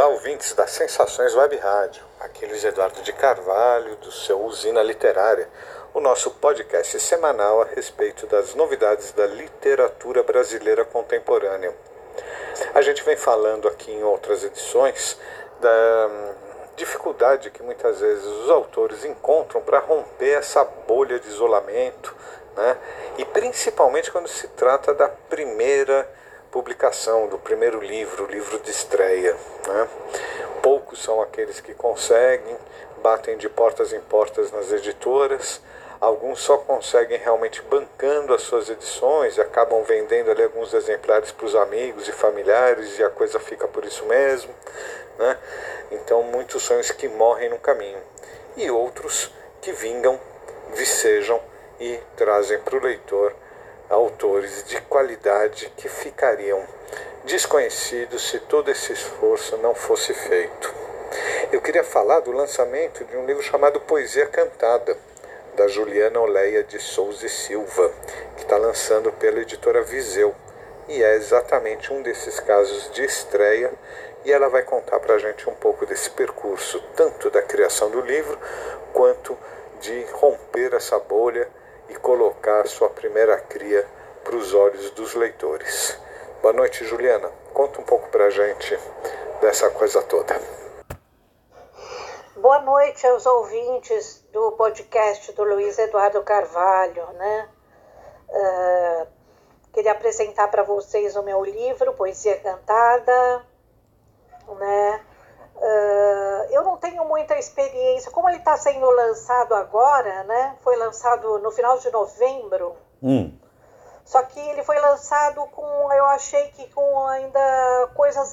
Olá, ouvintes das Sensações Web Rádio. Aqui Luiz Eduardo de Carvalho, do seu Usina Literária, o nosso podcast semanal a respeito das novidades da literatura brasileira contemporânea. A gente vem falando aqui em outras edições da hum, dificuldade que muitas vezes os autores encontram para romper essa bolha de isolamento, né? e principalmente quando se trata da primeira publicação do primeiro livro, livro de estreia. Né? Poucos são aqueles que conseguem, batem de portas em portas nas editoras, alguns só conseguem realmente bancando as suas edições acabam vendendo ali alguns exemplares para os amigos e familiares e a coisa fica por isso mesmo. Né? Então, muitos sonhos que morrem no caminho e outros que vingam, vicejam e trazem para o leitor autores de qualidade que ficariam desconhecidos se todo esse esforço não fosse feito. Eu queria falar do lançamento de um livro chamado Poesia Cantada, da Juliana Oleia de Souza e Silva, que está lançando pela editora Viseu. E é exatamente um desses casos de estreia, e ela vai contar para a gente um pouco desse percurso, tanto da criação do livro, quanto de romper essa bolha e colocar sua primeira cria para os olhos dos leitores. Boa noite, Juliana. Conta um pouco para a gente dessa coisa toda. Boa noite aos ouvintes do podcast do Luiz Eduardo Carvalho, né? Uh, queria apresentar para vocês o meu livro, Poesia Cantada, né? Uh, eu não tenho muita experiência, como ele está sendo lançado agora, né? Foi lançado no final de novembro. Hum. Só que ele foi lançado com, eu achei que com ainda coisas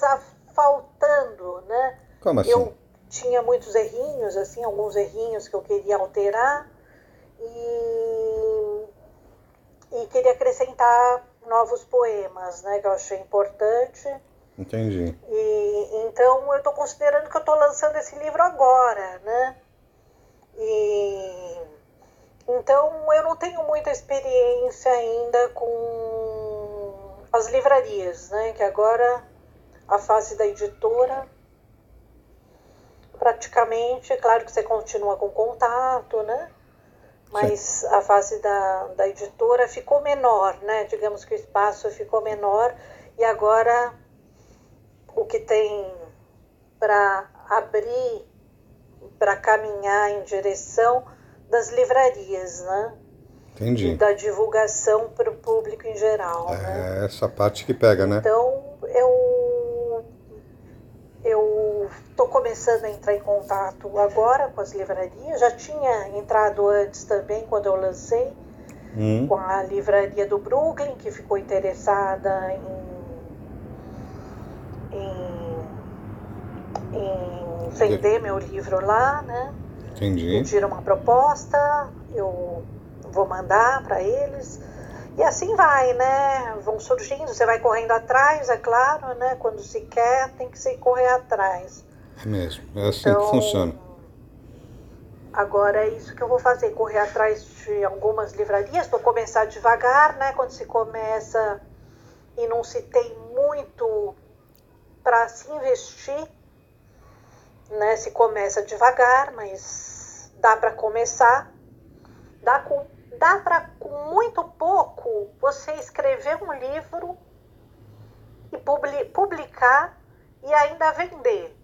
faltando, né? Como assim? Eu tinha muitos errinhos, assim, alguns errinhos que eu queria alterar e, e queria acrescentar novos poemas, né? Que eu achei importante. Entendi. E, então eu estou considerando que eu estou lançando esse livro agora, né? E, então eu não tenho muita experiência ainda com as livrarias, né? Que agora a fase da editora praticamente, é claro que você continua com contato, né? Mas Sim. a fase da, da editora ficou menor, né? Digamos que o espaço ficou menor e agora o que tem para abrir, para caminhar em direção das livrarias, né? Entendi. E da divulgação para o público em geral. É né? essa parte que pega, né? Então eu eu estou começando a entrar em contato agora com as livrarias. Já tinha entrado antes também quando eu lancei hum. com a livraria do Brooklyn que ficou interessada em em vender meu livro lá, né? Entendi. Pediram uma proposta, eu vou mandar para eles. E assim vai, né? Vão surgindo, você vai correndo atrás, é claro, né? Quando se quer, tem que se correr atrás. É mesmo, é assim então, que funciona. Agora é isso que eu vou fazer, correr atrás de algumas livrarias, vou começar devagar, né? Quando se começa e não se tem muito para se investir, né? Se começa devagar, mas dá para começar. Dá, com, dá para, com muito pouco, você escrever um livro e publicar e ainda vender,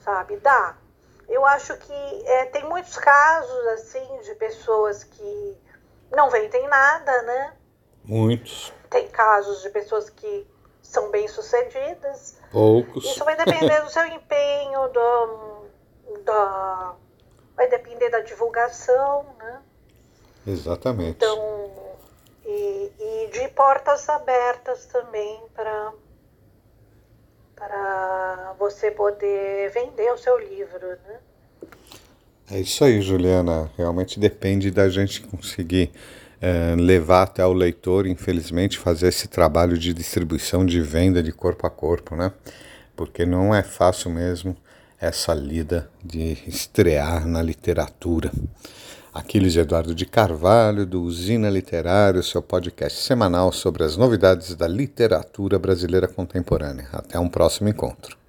sabe? Dá. Eu acho que é, tem muitos casos, assim, de pessoas que não vendem nada, né? Muitos. Tem casos de pessoas que são bem-sucedidas. Poucos. Isso vai depender do seu empenho, do, da, vai depender da divulgação, né? Exatamente. Então, e, e de portas abertas também para para você poder vender o seu livro, né? É isso aí, Juliana. Realmente depende da gente conseguir é, levar até o leitor, infelizmente, fazer esse trabalho de distribuição, de venda de corpo a corpo, né? Porque não é fácil mesmo essa lida de estrear na literatura. Aquiles Eduardo de Carvalho, do Usina Literário, seu podcast semanal sobre as novidades da literatura brasileira contemporânea. Até um próximo encontro.